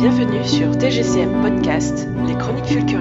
Bienvenue sur TGCM Podcast, les chroniques fulcuriennes.